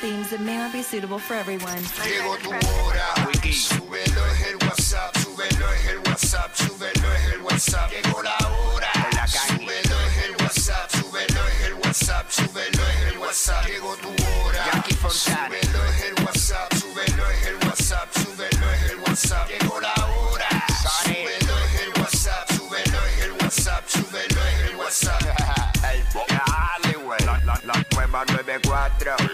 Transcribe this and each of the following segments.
Themes that may not be suitable for everyone. Llegó tu hora, súbelo es el WhatsApp, súbelo es el WhatsApp, súbelo es el WhatsApp. Llegó la hora, súbelo es el WhatsApp, súbelo es el WhatsApp, súbelo es el WhatsApp. Llegó tu hora, súbelo es el WhatsApp, súbelo es el WhatsApp, súbelo es el WhatsApp. Llegó la hora, súbelo es el WhatsApp, súbelo es el WhatsApp, súbelo es el WhatsApp. Dale, güey. La, la, la nueva 94.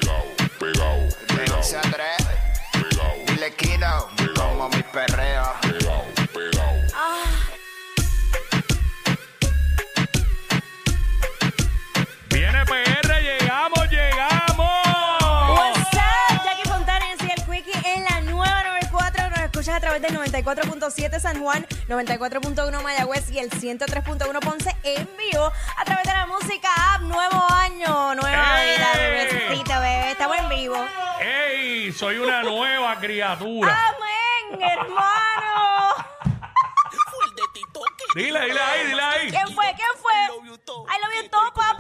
94.7 San Juan, 94.1 Mayagüez y el 103.1 Ponce en vivo a través de la música app. Nuevo año, nueva ¡Ey! vida, bebecita, bebé. Estamos en vivo. ¡Ey! Soy una nueva criatura. ¡Amén, hermano! Dile, dile ahí, dile ahí. ¿Quién fue? ¿Quién fue? I love you todo, papi.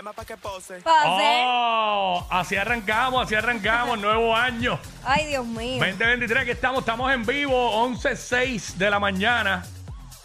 Llama pa' que pose. Pase. Oh, así arrancamos, así arrancamos, nuevo año. Ay, Dios mío. 2023, aquí estamos, estamos en vivo, 11.06 de la mañana.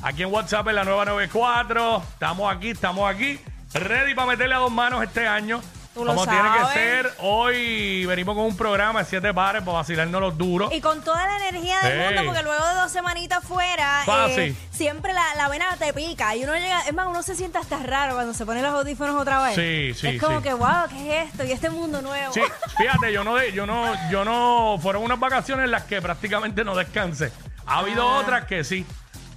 Aquí en WhatsApp en la nueva 94. Estamos aquí, estamos aquí. Ready para meterle a dos manos este año. Tú lo Como tiene que sabes. ser. Hoy venimos con un programa de siete pares para vacilarnos los duros. Y con toda la energía del Ey. mundo, porque luego de dos semanitas fuera, eh, Fácil. siempre la, la vena te pica. Y uno llega, es más, uno se siente hasta raro cuando se pone los audífonos otra vez. Sí, sí, Es como sí. que, wow, ¿qué es esto? Y este mundo nuevo. Sí, fíjate, yo no, de- yo no, yo no, fueron unas vacaciones en las que prácticamente no descansé. Ha habido Ah. otras que sí.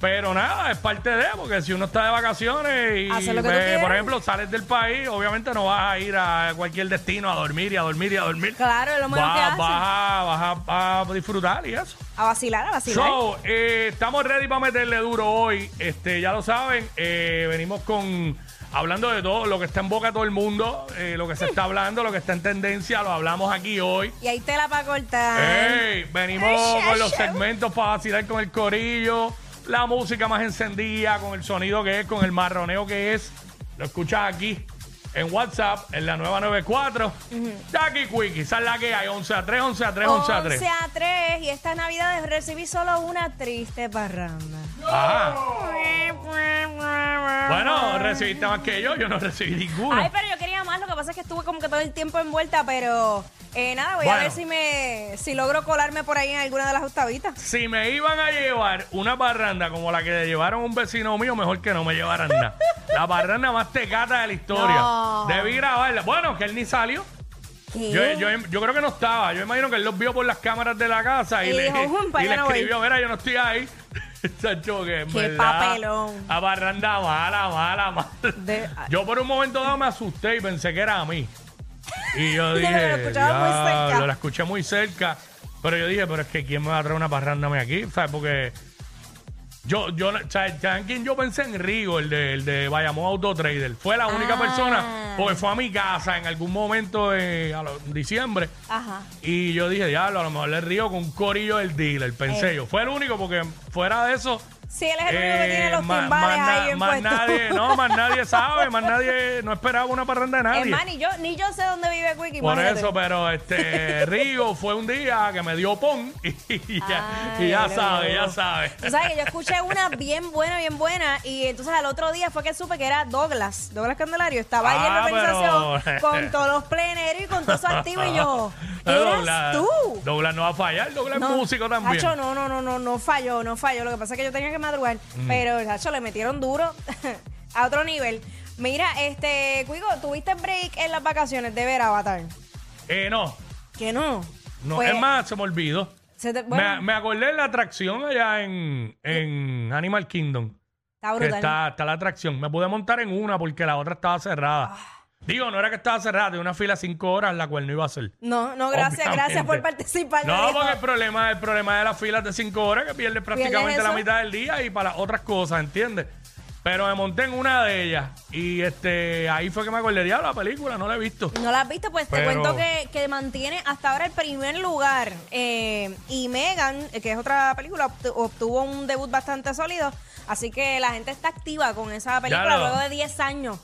Pero nada, es parte de, porque si uno está de vacaciones y, Hacer lo que tú por quieras. ejemplo, sales del país, obviamente no vas a ir a cualquier destino a dormir y a dormir y a dormir. Claro, es lo que Vas, a, vas a- a disfrutar y eso. A vacilar, a vacilar. So, eh, estamos ready para meterle duro hoy. Este, ya lo saben, eh, venimos con hablando de todo, lo que está en boca de todo el mundo, eh, lo que se está hablando, lo que está en tendencia, lo hablamos aquí hoy. y ahí tela para cortar. Ey, venimos Ay, con los ay, ay. segmentos para vacilar con el corillo, la música más encendida, con el sonido que es, con el marroneo que es. Lo escuchas aquí en WhatsApp, en la nueva 94. Jackie Quickie, esa es la que hay, 11 a 3, 11 a 3, 11 a 3. 11 a 3 y esta Navidad recibí solo una triste parranda. Ajá. Bueno, recibiste más que yo, yo no recibí ninguno. Ay, pero yo quería más, lo que pasa es que estuve como que todo el tiempo envuelta, pero eh, nada, voy Bueno. a ver si me si logro colarme por ahí en alguna de las octavitas. Si me iban a llevar una parranda como la que le llevaron a un vecino mío, mejor que no me llevaran nada. La parranda más tecata de la historia. No. Debí grabarla. Bueno, que él ni salió. ¿Qué? Yo, yo, yo creo que no estaba. Yo imagino que él los vio por las cámaras de la casa y, Y le, dijo, "Jum, pa' y allá le no voy". escribió, mira, yo no estoy ahí. Chacho, que en Qué verdad, papelón. A barranda mala, mala, mala. De- yo por un momento dado me asusté y pensé que era a mí. Y yo dije, lo escuchaba muy cerca. "Diablo", la escuché muy cerca. Pero yo dije, pero es que ¿quién me va a traer una mí aquí? ¿Sabes? Porque Yo, yo, o sea, ¿saben quién yo pensé en Rigo, el de, el de Bayamón Auto Trader? Fue la única Ah. persona, porque fue a mi casa en algún momento de, a lo- en diciembre. Ajá. Y yo dije, diablo, a lo mejor le río con un corillo del dealer, pensé Eh. yo. Fue el único, porque fuera de eso. Sí, él es el único que tiene eh, los ma- timbales más, ahí bien más nadie, no, más nadie sabe, más nadie, no esperaba una parranda de nadie. Es más, ni yo, ni yo sé dónde vive Quickie. Por imagínate. eso, pero este Rigo fue un día que me dio pon y ya, y Ay, ya sabe, ya sabe. Tú sabes que yo escuché una bien buena, bien buena, y entonces al otro día fue que supe que era Douglas, Douglas Candelario, estaba ahí en la Ah, organización pero- con todos los pleneros y con todo eso activo, y yo, Pero ¿eras Douglas- tú? Douglas no va a fallar, Douglas es músico también. Hacho, no, no, no, no, no falló, no falló. Lo que pasa es que yo tenía que madrugar, Mm. pero Hacho le metieron duro a otro nivel. Mira, este, Cuigo, ¿tuviste break en las vacaciones de ver Avatar? Eh, no, Que no. no, Pues, es más, se me olvidó. se te- Me, bueno, me acordé de la atracción allá en, en Animal Kingdom. está brutal. está, está la atracción. Me pude montar en una porque la otra estaba cerrada. Ah. Digo, no era que estaba cerrada, tenía una fila cinco horas, la cual no iba a ser. No, no, gracias, Obviamente. gracias por participar. No, porque el problema, el problema de las filas de cinco horas que pierdes prácticamente la mitad del día y para otras cosas, ¿entiendes? Pero me monté en una de ellas y este ahí fue que me acordé de la película, no la he visto. No la has visto, pues te cuento que, que mantiene hasta ahora el primer lugar. Eh, y Megan, eh, que es otra película, obtu- obtuvo un debut bastante sólido. Así que la gente está activa con esa película lo- luego de 10 años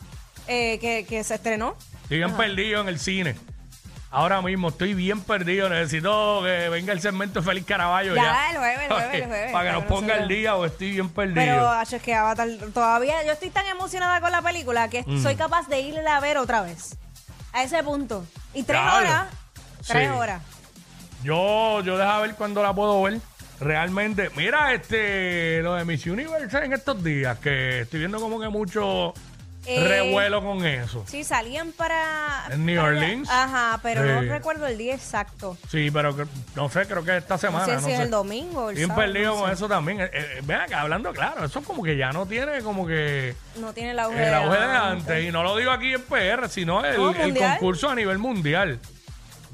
eh, que, que se estrenó. Estoy bien perdido en el cine. Ahora mismo estoy bien perdido. Necesito que venga el segmento de Félix Caraballo ya. Ya, el jueves, el jueves, el jueves, Para que nos ponga el día o estoy bien perdido. Pero, acho, es que Avatar, todavía yo estoy tan emocionada con la película que Mm. soy capaz de irle a ver otra vez. A ese punto. Y tres Claro. horas. Tres Sí. horas. Yo, yo deja ver cuándo la puedo ver. Realmente, mira, este, lo de Miss Universe en estos días, que estoy viendo como que mucho Eh, revuelo con eso. Sí, salían para. ¿En New para. Orleans? Ajá, pero no Sí. recuerdo el día exacto. Sí, pero que- no sé, creo que esta No semana. sé No si sé. es el domingo o el Bien sábado. perdido no con sé. eso también. Eh, eh, ven acá, hablando claro, eso como que ya no tiene como que No tiene el auge, el auge de antes. antes. Y no lo digo aquí en PR, sino el, No, el mundial. concurso a nivel mundial.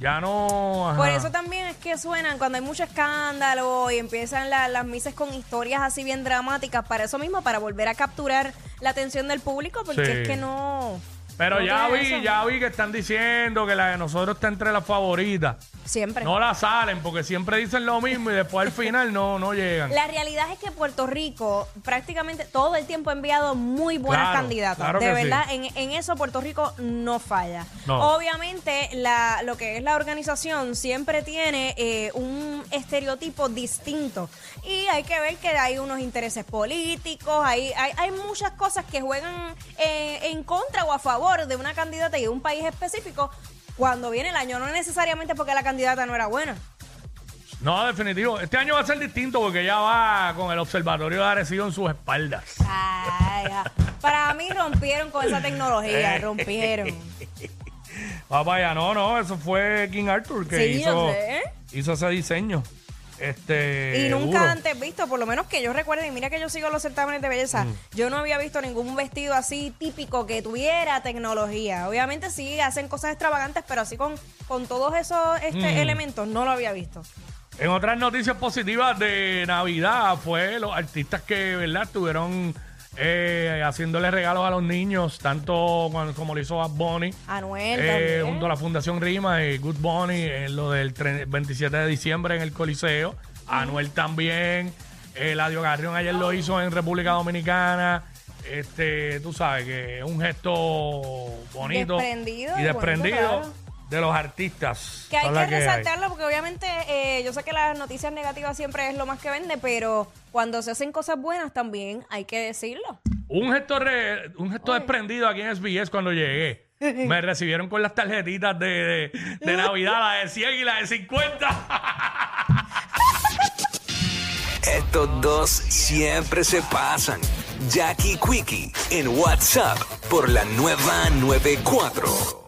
Ya no. ajá. Por eso también es que suenan cuando hay mucho escándalo y empiezan la- las misas con historias así bien dramáticas, para eso mismo, para volver a capturar la atención del público, porque Sí. es que no. Pero no ya vi, eso. ya vi que están diciendo que la de nosotros está entre las favoritas. Siempre. No la salen porque siempre dicen lo mismo y después al final no, no llegan. La realidad es que Puerto Rico prácticamente todo el tiempo ha enviado muy buenas Claro, candidatas. claro de que verdad, sí. en, en eso Puerto Rico no falla. No. Obviamente, la, lo que es la organización siempre tiene eh, un estereotipo distinto. Y hay que ver que hay unos intereses políticos, hay, hay, hay muchas cosas que juegan eh, en contra o a favor de una candidata y de un país específico cuando viene el año. No necesariamente porque la candidata no era buena. No, definitivo. Este año va a ser distinto porque ya va con el Observatorio de Arecibo en sus espaldas. Ay. Para mí rompieron con esa Eh. tecnología, rompieron. Papá, ya no, no, eso fue King Arthur que Sí, hizo, hizo ese diseño. Este, Y nunca antes visto, por lo menos que yo recuerde, y mira que yo sigo los certámenes de belleza, Mm. yo no había visto ningún vestido así típico que tuviera tecnología. Obviamente sí hacen cosas extravagantes, pero así con, con todos esos este, Mm. elementos no lo había visto. En otras noticias positivas de Navidad fue los artistas que, ¿verdad? Estuvieron eh, haciéndole regalos a los niños, tanto cuando- como lo hizo Bad Bunny. Anuel eh, también. junto a la Fundación Rima y Good Bunny en lo del tre- 27 de diciembre en el Coliseo. Anuel también. Eladio Garrión ayer lo hizo en República Dominicana. Este, tú sabes que es un gesto bonito Desprendido y y desprendido claro. De los artistas. Que hay que hay. resaltarlo porque obviamente eh, yo sé que las noticias negativas siempre es lo más que vende, pero cuando se hacen cosas buenas también hay que decirlo. Un gesto, re- un gesto desprendido aquí en SBS cuando llegué. Me recibieron con las tarjetitas de, de, de Navidad, la de 100 y la de 50. Estos dos siempre se pasan. Jackie Quickie en WhatsApp por la nueva 94.